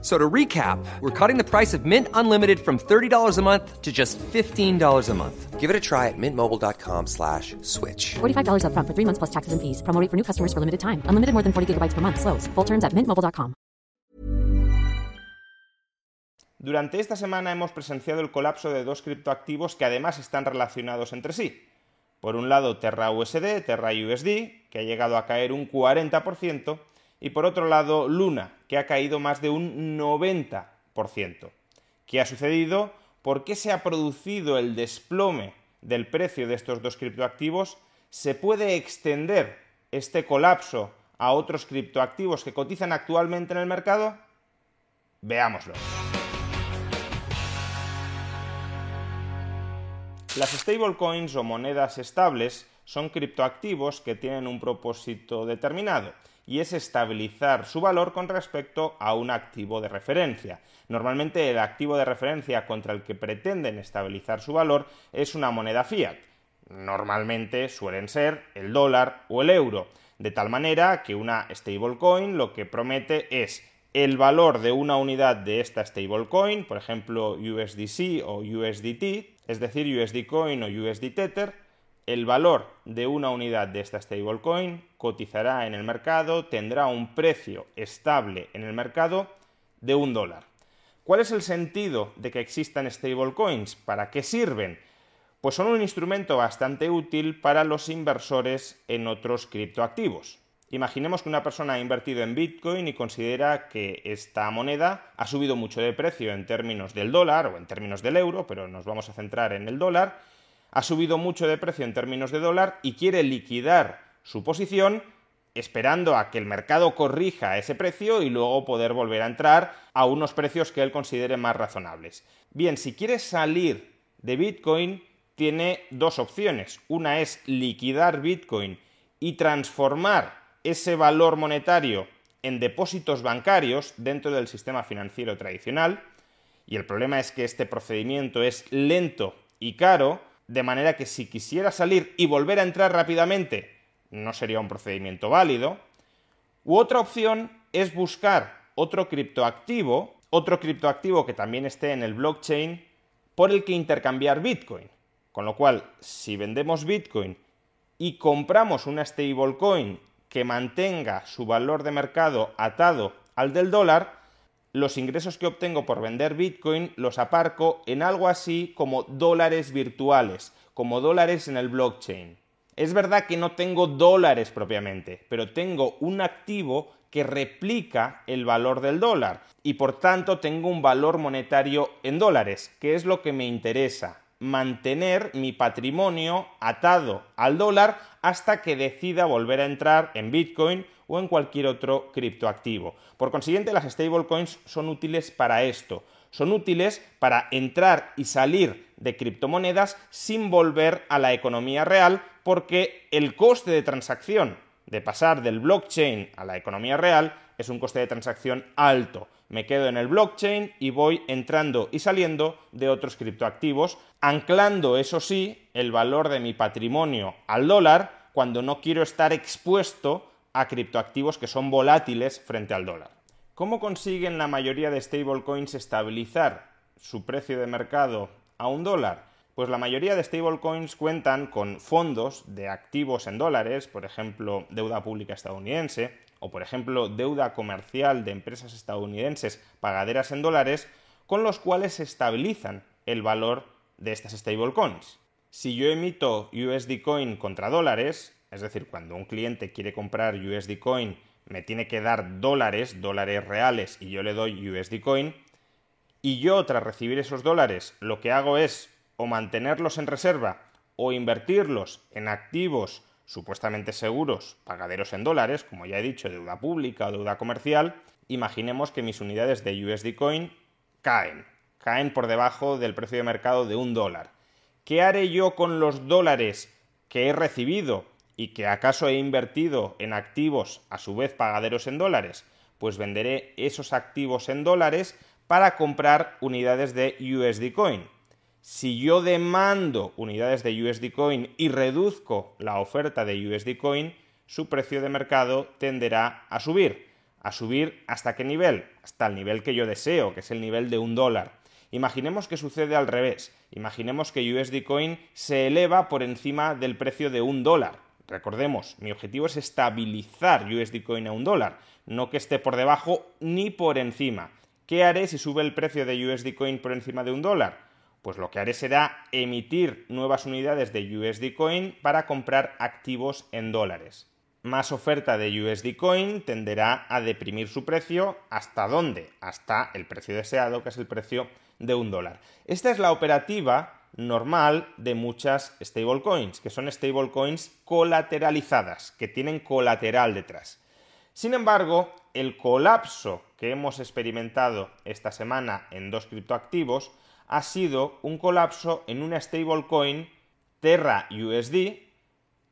So to recap, we're cutting the price of Mint Unlimited from $30 a month to just $15 a month. Give it a try at mintmobile.com slash switch. $45 upfront for three months plus taxes and fees. Promo rate for new customers for limited time. Unlimited more than 40 gigabytes per month. Slows. Full terms at mintmobile.com. Durante esta semana hemos presenciado el colapso de dos criptoactivos que además están relacionados entre sí. Por un lado, Terra USD, Terra USD, que ha llegado a caer un 40%, y por otro lado Luna, que ha caído más de un 90%. ¿Qué ha sucedido? ¿Por qué se ha producido el desplome del precio de estos dos criptoactivos? ¿Se puede extender este colapso a otros criptoactivos que cotizan actualmente en el mercado? Veámoslo. Las stablecoins o monedas estables son criptoactivos que tienen un propósito determinado y es estabilizar su valor con respecto a un activo de referencia. Normalmente el activo de referencia contra el que pretenden estabilizar su valor es una moneda fiat. Normalmente suelen ser el dólar o el euro, de tal manera que una stablecoin lo que promete es el valor de una unidad de esta stablecoin, por ejemplo USDC o USDT, es decir, USD Coin o USD Tether, el valor de una unidad de esta stablecoin cotizará en el mercado, tendrá un precio estable en el mercado de un dólar. ¿Cuál es el sentido de que existan stablecoins? ¿Para qué sirven? Pues son un instrumento bastante útil para los inversores en otros criptoactivos. Imaginemos que una persona ha invertido en Bitcoin y considera que esta moneda ha subido mucho de precio en términos del dólar o en términos del euro, pero nos vamos a centrar en el dólar, ha subido mucho de precio en términos de dólar y quiere liquidar su posición esperando a que el mercado corrija ese precio y luego poder volver a entrar a unos precios que él considere más razonables. Bien, si quiere salir de Bitcoin, tiene dos opciones. Una es liquidar Bitcoin y transformar ese valor monetario en depósitos bancarios dentro del sistema financiero tradicional. Y el problema es que este procedimiento es lento y caro de manera que si quisiera salir y volver a entrar rápidamente, no sería un procedimiento válido. U otra opción es buscar otro criptoactivo, otro criptoactivo que también esté en el blockchain, por el que intercambiar Bitcoin. Con lo cual, si vendemos Bitcoin y compramos una stablecoin que mantenga su valor de mercado atado al del dólar, los ingresos que obtengo por vender Bitcoin los aparco en algo así como dólares virtuales, como dólares en el blockchain. Es verdad que no tengo dólares propiamente, pero tengo un activo que replica el valor del dólar y por tanto tengo un valor monetario en dólares, que es lo que me interesa, mantener mi patrimonio atado al dólar hasta que decida volver a entrar en Bitcoin o en cualquier otro criptoactivo. Por consiguiente, las stablecoins son útiles para esto. Son útiles para entrar y salir de criptomonedas sin volver a la economía real porque el coste de transacción de pasar del blockchain a la economía real es un coste de transacción alto. Me quedo en el blockchain y voy entrando y saliendo de otros criptoactivos, anclando, eso sí, el valor de mi patrimonio al dólar cuando no quiero estar expuesto a criptoactivos que son volátiles frente al dólar. ¿Cómo consiguen la mayoría de stablecoins estabilizar su precio de mercado a un dólar? Pues la mayoría de stablecoins cuentan con fondos de activos en dólares, por ejemplo, deuda pública estadounidense, o por ejemplo, deuda comercial de empresas estadounidenses pagaderas en dólares, con los cuales se estabilizan el valor de estas stablecoins. Si yo emito USD Coin contra dólares, es decir, cuando un cliente quiere comprar USD Coin, me tiene que dar dólares, dólares reales, y yo le doy USD Coin. Y yo, tras recibir esos dólares, lo que hago es o mantenerlos en reserva o invertirlos en activos supuestamente seguros, pagaderos en dólares, como ya he dicho, deuda pública o deuda comercial, imaginemos que mis unidades de USD Coin caen, caen por debajo del precio de mercado de un dólar. ¿Qué haré yo con los dólares que he recibido y que acaso he invertido en activos a su vez pagaderos en dólares, pues venderé esos activos en dólares para comprar unidades de USD Coin. Si yo demando unidades de USD Coin y reduzco la oferta de USD Coin, su precio de mercado tenderá a subir. ¿A subir hasta qué nivel? Hasta el nivel que yo deseo, que es el nivel de un dólar. Imaginemos que sucede al revés. Imaginemos que USD Coin se eleva por encima del precio de un dólar. Recordemos, mi objetivo es estabilizar USD Coin a un dólar, no que esté por debajo ni por encima. ¿Qué haré si sube el precio de USD Coin por encima de un dólar? Pues lo que haré será emitir nuevas unidades de USD Coin para comprar activos en dólares. Más oferta de USD Coin tenderá a deprimir su precio. ¿Hasta dónde? Hasta el precio deseado, que es el precio de un dólar. Esta es la operativa normal de muchas stablecoins, que son stablecoins colateralizadas, que tienen colateral detrás. Sin embargo, el colapso que hemos experimentado esta semana en dos criptoactivos ha sido un colapso en una stablecoin Terra USD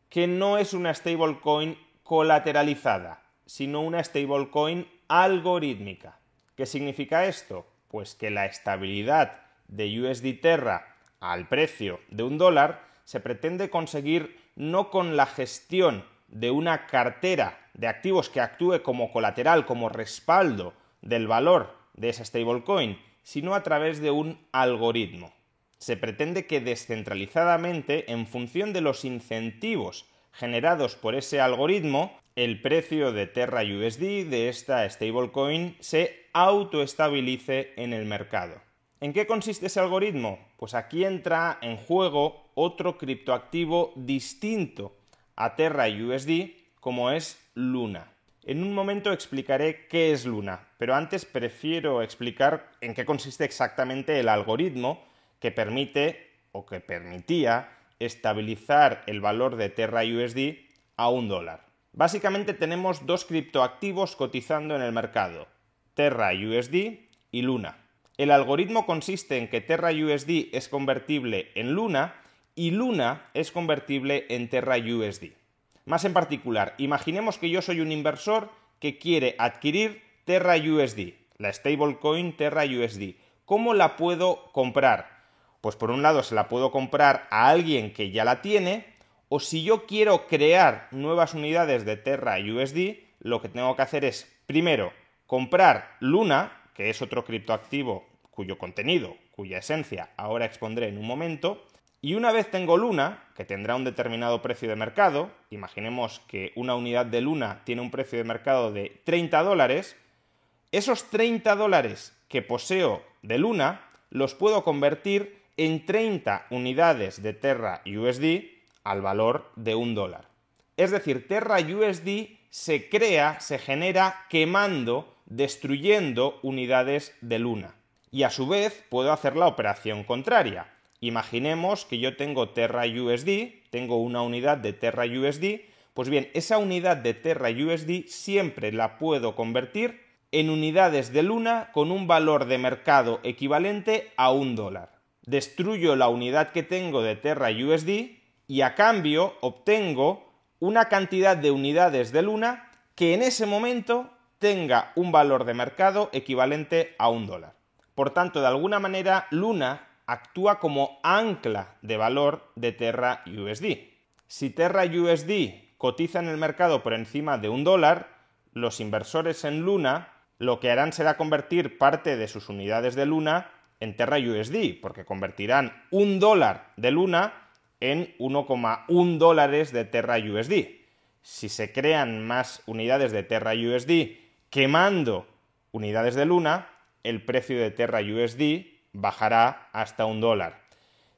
que no es una stablecoin colateralizada, sino una stablecoin algorítmica. ¿Qué significa esto? Pues que la estabilidad de USD Terra al precio de un dólar se pretende conseguir no con la gestión de una cartera de activos que actúe como colateral, como respaldo del valor de esa stablecoin, sino a través de un algoritmo. Se pretende que descentralizadamente, en función de los incentivos generados por ese algoritmo, el precio de Terra USD de esta stablecoin se autoestabilice en el mercado. ¿En qué consiste ese algoritmo? Pues aquí entra en juego otro criptoactivo distinto a Terra USD como es Luna. En un momento explicaré qué es Luna, pero antes prefiero explicar en qué consiste exactamente el algoritmo que permite o que permitía estabilizar el valor de Terra USD a un dólar. Básicamente tenemos dos criptoactivos cotizando en el mercado, Terra USD y Luna. El algoritmo consiste en que Terra USD es convertible en Luna y Luna es convertible en Terra USD. Más en particular, imaginemos que yo soy un inversor que quiere adquirir Terra USD, la stablecoin Terra USD. ¿Cómo la puedo comprar? Pues por un lado se la puedo comprar a alguien que ya la tiene, o si yo quiero crear nuevas unidades de Terra USD, lo que tengo que hacer es, primero, comprar Luna, que es otro criptoactivo cuyo contenido, cuya esencia ahora expondré en un momento, y una vez tengo Luna, que tendrá un determinado precio de mercado, imaginemos que una unidad de Luna tiene un precio de mercado de 30 dólares, esos 30 dólares que poseo de Luna los puedo convertir en 30 unidades de Terra USD al valor de un dólar. Es decir, Terra USD se crea, se genera quemando destruyendo unidades de luna. Y a su vez puedo hacer la operación contraria. Imaginemos que yo tengo Terra USD, tengo una unidad de Terra USD, pues bien, esa unidad de Terra USD siempre la puedo convertir en unidades de luna con un valor de mercado equivalente a un dólar. Destruyo la unidad que tengo de Terra USD y a cambio obtengo una cantidad de unidades de luna que en ese momento tenga un valor de mercado equivalente a un dólar. Por tanto, de alguna manera, Luna actúa como ancla de valor de Terra USD. Si Terra USD cotiza en el mercado por encima de un dólar, los inversores en Luna lo que harán será convertir parte de sus unidades de Luna en Terra USD, porque convertirán un dólar de Luna en 1,1 dólares de Terra USD. Si se crean más unidades de Terra USD quemando unidades de Luna, el precio de Terra USD bajará hasta un dólar.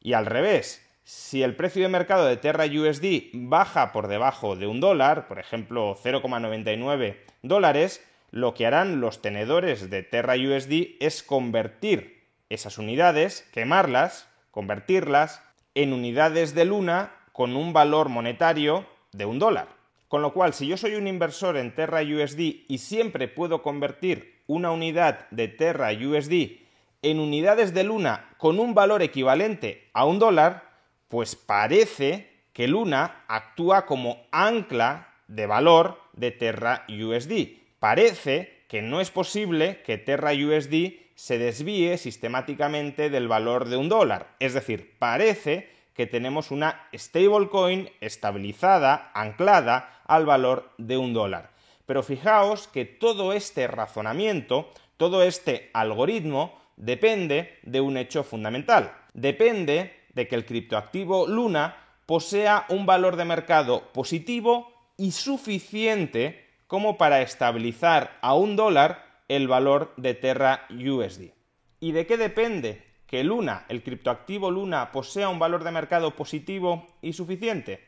Y al revés, si el precio de mercado de Terra USD baja por debajo de un dólar, por ejemplo 0,99 dólares, lo que harán los tenedores de Terra USD es convertir esas unidades, quemarlas, convertirlas en unidades de luna con un valor monetario de un dólar. Con lo cual, si yo soy un inversor en Terra USD y siempre puedo convertir una unidad de Terra USD en unidades de Luna con un valor equivalente a un dólar, pues parece que Luna actúa como ancla de valor de Terra USD. Parece que no es posible que Terra USD se desvíe sistemáticamente del valor de un dólar. Es decir, parece que tenemos una stablecoin estabilizada, anclada al valor de un dólar. Pero fijaos que todo este razonamiento, todo este algoritmo, depende de un hecho fundamental. Depende de que el criptoactivo Luna posea un valor de mercado positivo y suficiente como para estabilizar a un dólar el valor de Terra USD. ¿Y de qué depende que Luna, el criptoactivo Luna, posea un valor de mercado positivo y suficiente?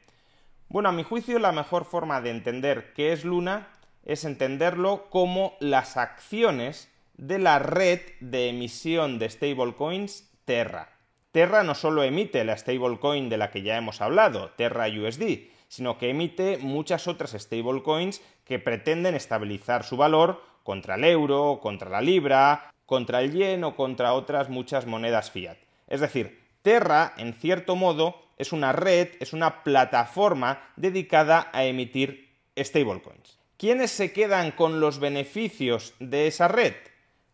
Bueno, a mi juicio la mejor forma de entender qué es Luna es entenderlo como las acciones de la red de emisión de stablecoins Terra. Terra no solo emite la stablecoin de la que ya hemos hablado, Terra USD, sino que emite muchas otras stablecoins que pretenden estabilizar su valor contra el euro, contra la libra, contra el yen o contra otras muchas monedas fiat. Es decir, Terra, en cierto modo, es una red, es una plataforma dedicada a emitir stablecoins. ¿Quiénes se quedan con los beneficios de esa red?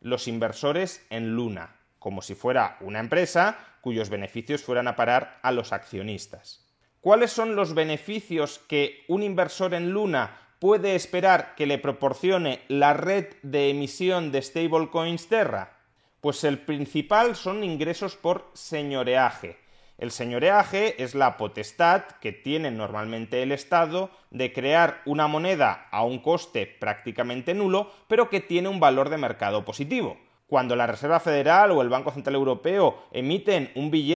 Los inversores en Luna, como si fuera una empresa cuyos beneficios fueran a parar a los accionistas. ¿Cuáles son los beneficios que un inversor en Luna puede esperar que le proporcione la red de emisión de stablecoins Terra? Pues el principal son ingresos por señoreaje. El señoreaje es la potestad que tiene normalmente el Estado de crear una moneda a un coste prácticamente nulo, pero que tiene un valor de mercado positivo. Cuando la Reserva Federal o el Banco Central Europeo emiten un billete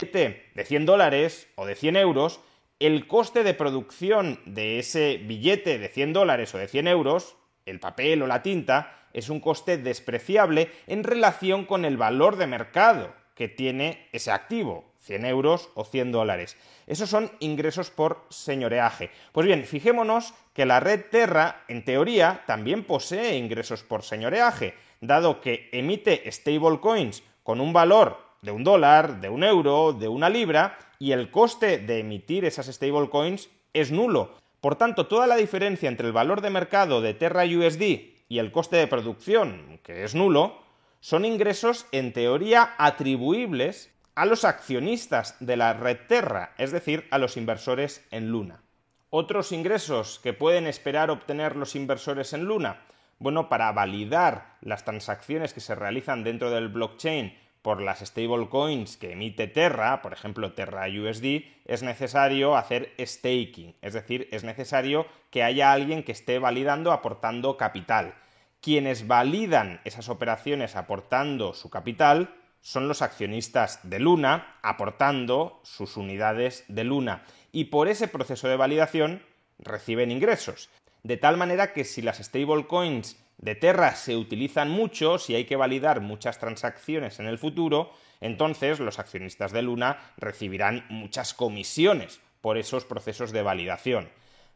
de 100 dólares o de 100 euros, el coste de producción de ese billete de 100 dólares o de 100 euros, el papel o la tinta, es un coste despreciable en relación con el valor de mercado que tiene ese activo, 100 euros o 100 dólares. Esos son ingresos por señoreaje. Pues bien, fijémonos que la red Terra, en teoría, también posee ingresos por señoreaje, dado que emite stablecoins con un valor de un dólar, de un euro, de una libra, y el coste de emitir esas stablecoins es nulo. Por tanto, toda la diferencia entre el valor de mercado de Terra USD y el coste de producción, que es nulo, son ingresos en teoría atribuibles a los accionistas de la red Terra, es decir, a los inversores en Luna. Otros ingresos que pueden esperar obtener los inversores en Luna, bueno, para validar las transacciones que se realizan dentro del blockchain por las stablecoins que emite Terra, por ejemplo Terra USD, es necesario hacer staking, es decir, es necesario que haya alguien que esté validando aportando capital. Quienes validan esas operaciones aportando su capital son los accionistas de Luna aportando sus unidades de Luna y por ese proceso de validación reciben ingresos. De tal manera que si las stablecoins de Terra se utilizan mucho, si hay que validar muchas transacciones en el futuro, entonces los accionistas de Luna recibirán muchas comisiones por esos procesos de validación.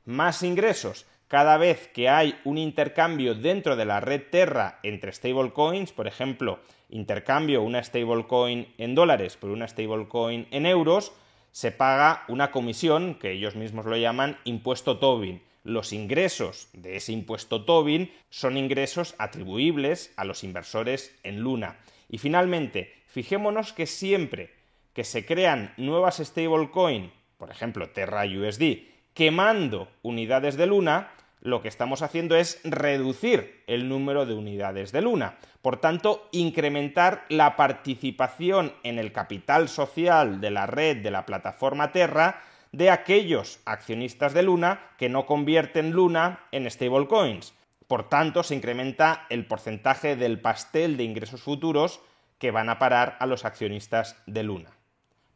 Más ingresos. cada vez que hay un intercambio dentro de la red Terra entre stablecoins, por ejemplo, intercambio una stablecoin en dólares por una stablecoin en euros, se paga una comisión que ellos mismos lo llaman impuesto Tobin. Los ingresos de ese impuesto Tobin son ingresos atribuibles a los inversores en Luna. Y finalmente, fijémonos que siempre que se crean nuevas stablecoin, por ejemplo Terra USD, quemando unidades de Luna, lo que estamos haciendo es reducir el número de unidades de Luna. Por tanto, incrementar la participación en el capital social de la red de la plataforma Terra de aquellos accionistas de Luna que no convierten Luna en stablecoins. Por tanto, se incrementa el porcentaje del pastel de ingresos futuros que van a parar a los accionistas de Luna.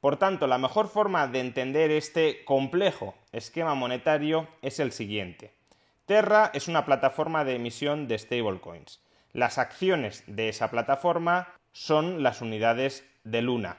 Por tanto, la mejor forma de entender este complejo esquema monetario es el siguiente. Terra es una plataforma de emisión de stablecoins. Las acciones de esa plataforma son las unidades de Luna.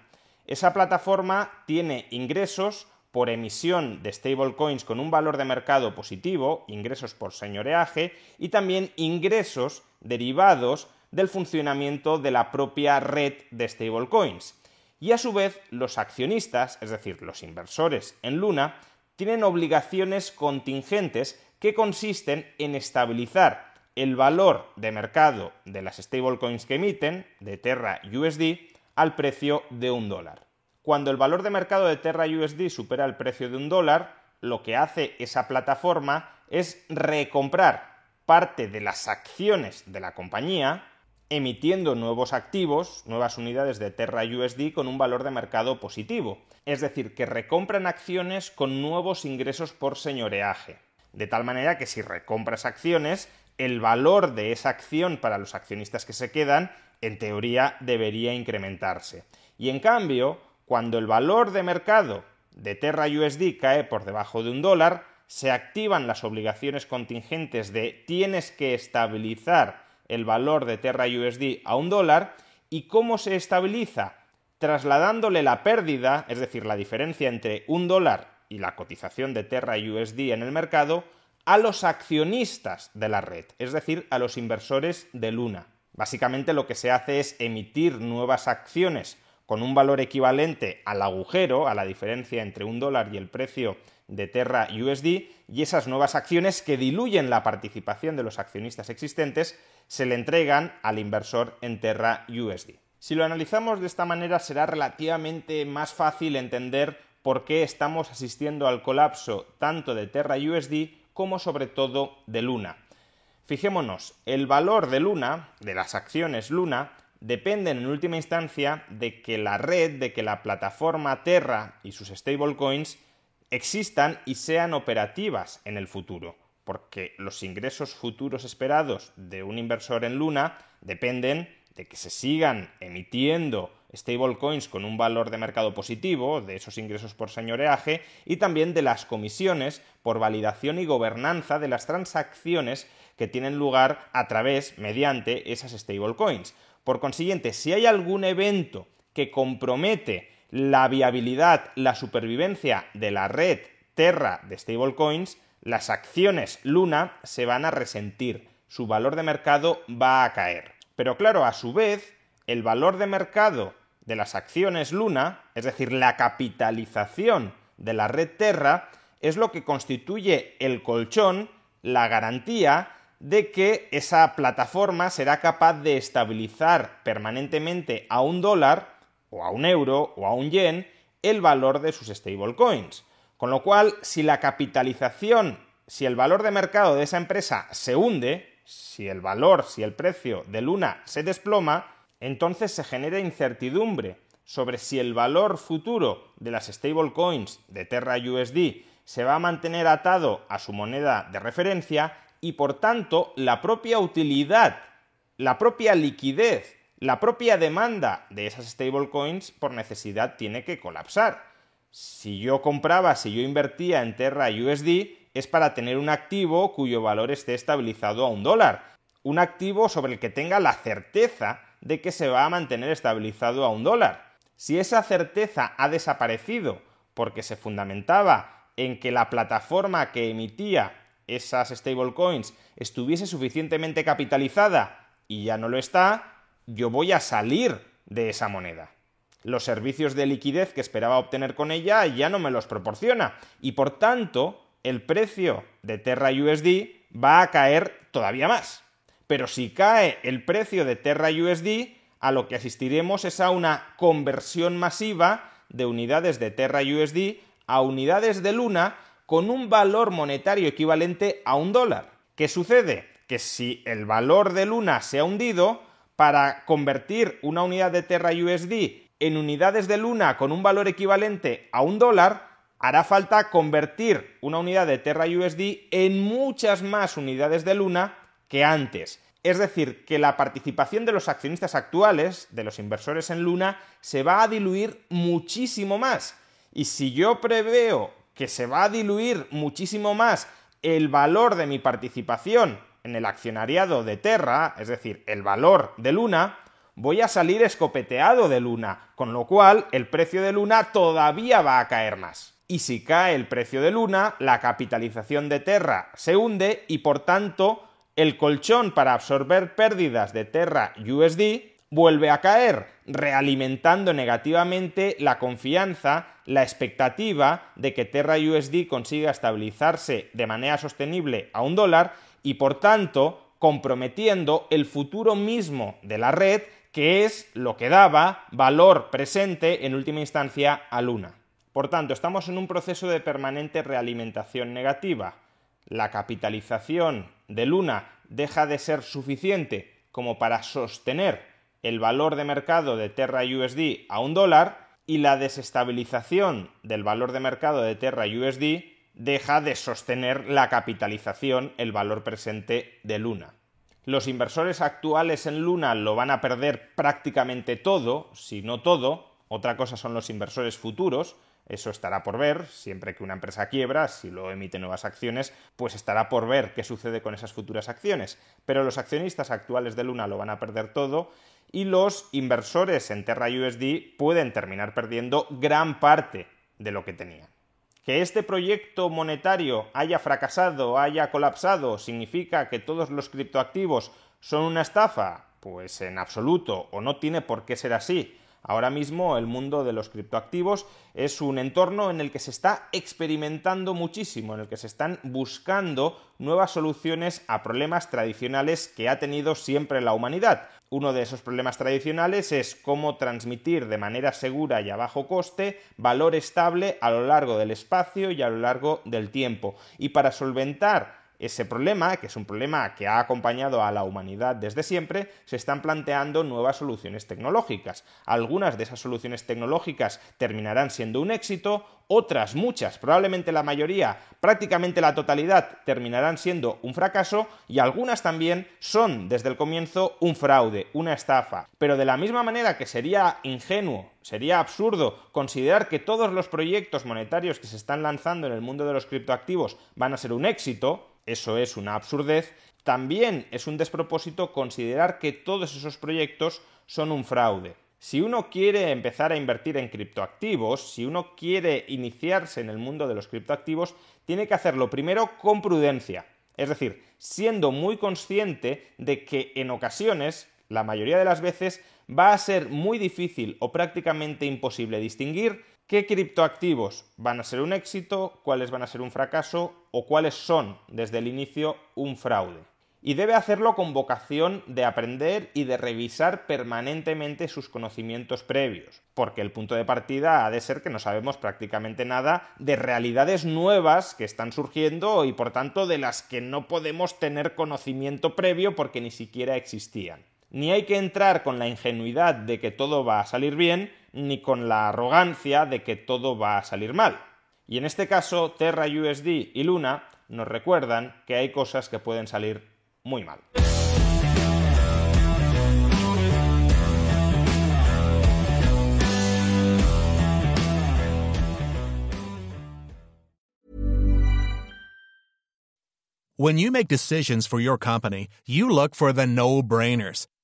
Esa plataforma tiene ingresos por emisión de stablecoins con un valor de mercado positivo, ingresos por señoreaje y también ingresos derivados del funcionamiento de la propia red de stablecoins. Y a su vez, los accionistas, es decir, los inversores en Luna, tienen obligaciones contingentes que consisten en estabilizar el valor de mercado de las stablecoins que emiten, de Terra USD, al precio de un dólar. Cuando el valor de mercado de Terra USD supera el precio de un dólar, lo que hace esa plataforma es recomprar parte de las acciones de la compañía emitiendo nuevos activos, nuevas unidades de Terra USD con un valor de mercado positivo. Es decir, que recompran acciones con nuevos ingresos por señoreaje. De tal manera que si recompras acciones, el valor de esa acción para los accionistas que se quedan, en teoría, debería incrementarse. Y en cambio, cuando el valor de mercado de Terra USD cae por debajo de un dólar, se activan las obligaciones contingentes de tienes que estabilizar el valor de Terra USD a un dólar y cómo se estabiliza trasladándole la pérdida, es decir, la diferencia entre un dólar y la cotización de Terra USD en el mercado, a los accionistas de la red, es decir, a los inversores de Luna. Básicamente lo que se hace es emitir nuevas acciones con un valor equivalente al agujero, a la diferencia entre un dólar y el precio de Terra USD, y esas nuevas acciones que diluyen la participación de los accionistas existentes se le entregan al inversor en Terra USD. Si lo analizamos de esta manera será relativamente más fácil entender por qué estamos asistiendo al colapso tanto de Terra USD como sobre todo de Luna. Fijémonos, el valor de Luna, de las acciones Luna, dependen en última instancia de que la red, de que la plataforma Terra y sus stablecoins existan y sean operativas en el futuro porque los ingresos futuros esperados de un inversor en Luna dependen de que se sigan emitiendo stablecoins con un valor de mercado positivo, de esos ingresos por señoreaje, y también de las comisiones por validación y gobernanza de las transacciones que tienen lugar a través, mediante esas stablecoins. Por consiguiente, si hay algún evento que compromete la viabilidad, la supervivencia de la red Terra de stablecoins, las acciones Luna se van a resentir, su valor de mercado va a caer. Pero claro, a su vez, el valor de mercado de las acciones Luna, es decir, la capitalización de la red Terra, es lo que constituye el colchón, la garantía de que esa plataforma será capaz de estabilizar permanentemente a un dólar, o a un euro, o a un yen, el valor de sus stablecoins. Con lo cual, si la capitalización, si el valor de mercado de esa empresa se hunde, si el valor, si el precio de Luna se desploma, entonces se genera incertidumbre sobre si el valor futuro de las stablecoins de Terra USD se va a mantener atado a su moneda de referencia y por tanto la propia utilidad, la propia liquidez, la propia demanda de esas stablecoins por necesidad tiene que colapsar si yo compraba, si yo invertía en Terra USD, es para tener un activo cuyo valor esté estabilizado a un dólar. Un activo sobre el que tenga la certeza de que se va a mantener estabilizado a un dólar. Si esa certeza ha desaparecido porque se fundamentaba en que la plataforma que emitía esas stablecoins estuviese suficientemente capitalizada y ya no lo está, yo voy a salir de esa moneda. Los servicios de liquidez que esperaba obtener con ella ya no me los proporciona y por tanto el precio de Terra USD va a caer todavía más. Pero si cae el precio de Terra USD, a lo que asistiremos es a una conversión masiva de unidades de Terra USD a unidades de Luna con un valor monetario equivalente a un dólar. ¿Qué sucede? Que si el valor de Luna se ha hundido, para convertir una unidad de Terra USD en unidades de Luna con un valor equivalente a un dólar, hará falta convertir una unidad de Terra USD en muchas más unidades de Luna que antes. Es decir, que la participación de los accionistas actuales, de los inversores en Luna, se va a diluir muchísimo más. Y si yo preveo que se va a diluir muchísimo más el valor de mi participación en el accionariado de Terra, es decir, el valor de Luna, voy a salir escopeteado de Luna, con lo cual el precio de Luna todavía va a caer más. Y si cae el precio de Luna, la capitalización de Terra se hunde y por tanto el colchón para absorber pérdidas de Terra USD vuelve a caer, realimentando negativamente la confianza, la expectativa de que Terra USD consiga estabilizarse de manera sostenible a un dólar y por tanto comprometiendo el futuro mismo de la red, que es lo que daba valor presente en última instancia a Luna. Por tanto, estamos en un proceso de permanente realimentación negativa. La capitalización de Luna deja de ser suficiente como para sostener el valor de mercado de Terra USD a un dólar y la desestabilización del valor de mercado de Terra USD deja de sostener la capitalización, el valor presente de Luna. Los inversores actuales en Luna lo van a perder prácticamente todo, si no todo. Otra cosa son los inversores futuros, eso estará por ver, siempre que una empresa quiebra, si lo emite nuevas acciones, pues estará por ver qué sucede con esas futuras acciones. Pero los accionistas actuales de Luna lo van a perder todo y los inversores en Terra USD pueden terminar perdiendo gran parte de lo que tenían. Que este proyecto monetario haya fracasado, haya colapsado, significa que todos los criptoactivos son una estafa? Pues en absoluto, o no tiene por qué ser así. Ahora mismo el mundo de los criptoactivos es un entorno en el que se está experimentando muchísimo, en el que se están buscando nuevas soluciones a problemas tradicionales que ha tenido siempre la humanidad. Uno de esos problemas tradicionales es cómo transmitir de manera segura y a bajo coste valor estable a lo largo del espacio y a lo largo del tiempo. Y para solventar ese problema, que es un problema que ha acompañado a la humanidad desde siempre, se están planteando nuevas soluciones tecnológicas. Algunas de esas soluciones tecnológicas terminarán siendo un éxito, otras muchas, probablemente la mayoría, prácticamente la totalidad, terminarán siendo un fracaso y algunas también son desde el comienzo un fraude, una estafa. Pero de la misma manera que sería ingenuo, sería absurdo considerar que todos los proyectos monetarios que se están lanzando en el mundo de los criptoactivos van a ser un éxito, eso es una absurdez, también es un despropósito considerar que todos esos proyectos son un fraude. Si uno quiere empezar a invertir en criptoactivos, si uno quiere iniciarse en el mundo de los criptoactivos, tiene que hacerlo primero con prudencia, es decir, siendo muy consciente de que en ocasiones, la mayoría de las veces, va a ser muy difícil o prácticamente imposible distinguir qué criptoactivos van a ser un éxito, cuáles van a ser un fracaso o cuáles son desde el inicio un fraude. Y debe hacerlo con vocación de aprender y de revisar permanentemente sus conocimientos previos, porque el punto de partida ha de ser que no sabemos prácticamente nada de realidades nuevas que están surgiendo y por tanto de las que no podemos tener conocimiento previo porque ni siquiera existían. Ni hay que entrar con la ingenuidad de que todo va a salir bien, ni con la arrogancia de que todo va a salir mal. Y en este caso, Terra USD y Luna nos recuerdan que hay cosas que pueden salir muy mal. When you make decisions for your company, you look for the no-brainers.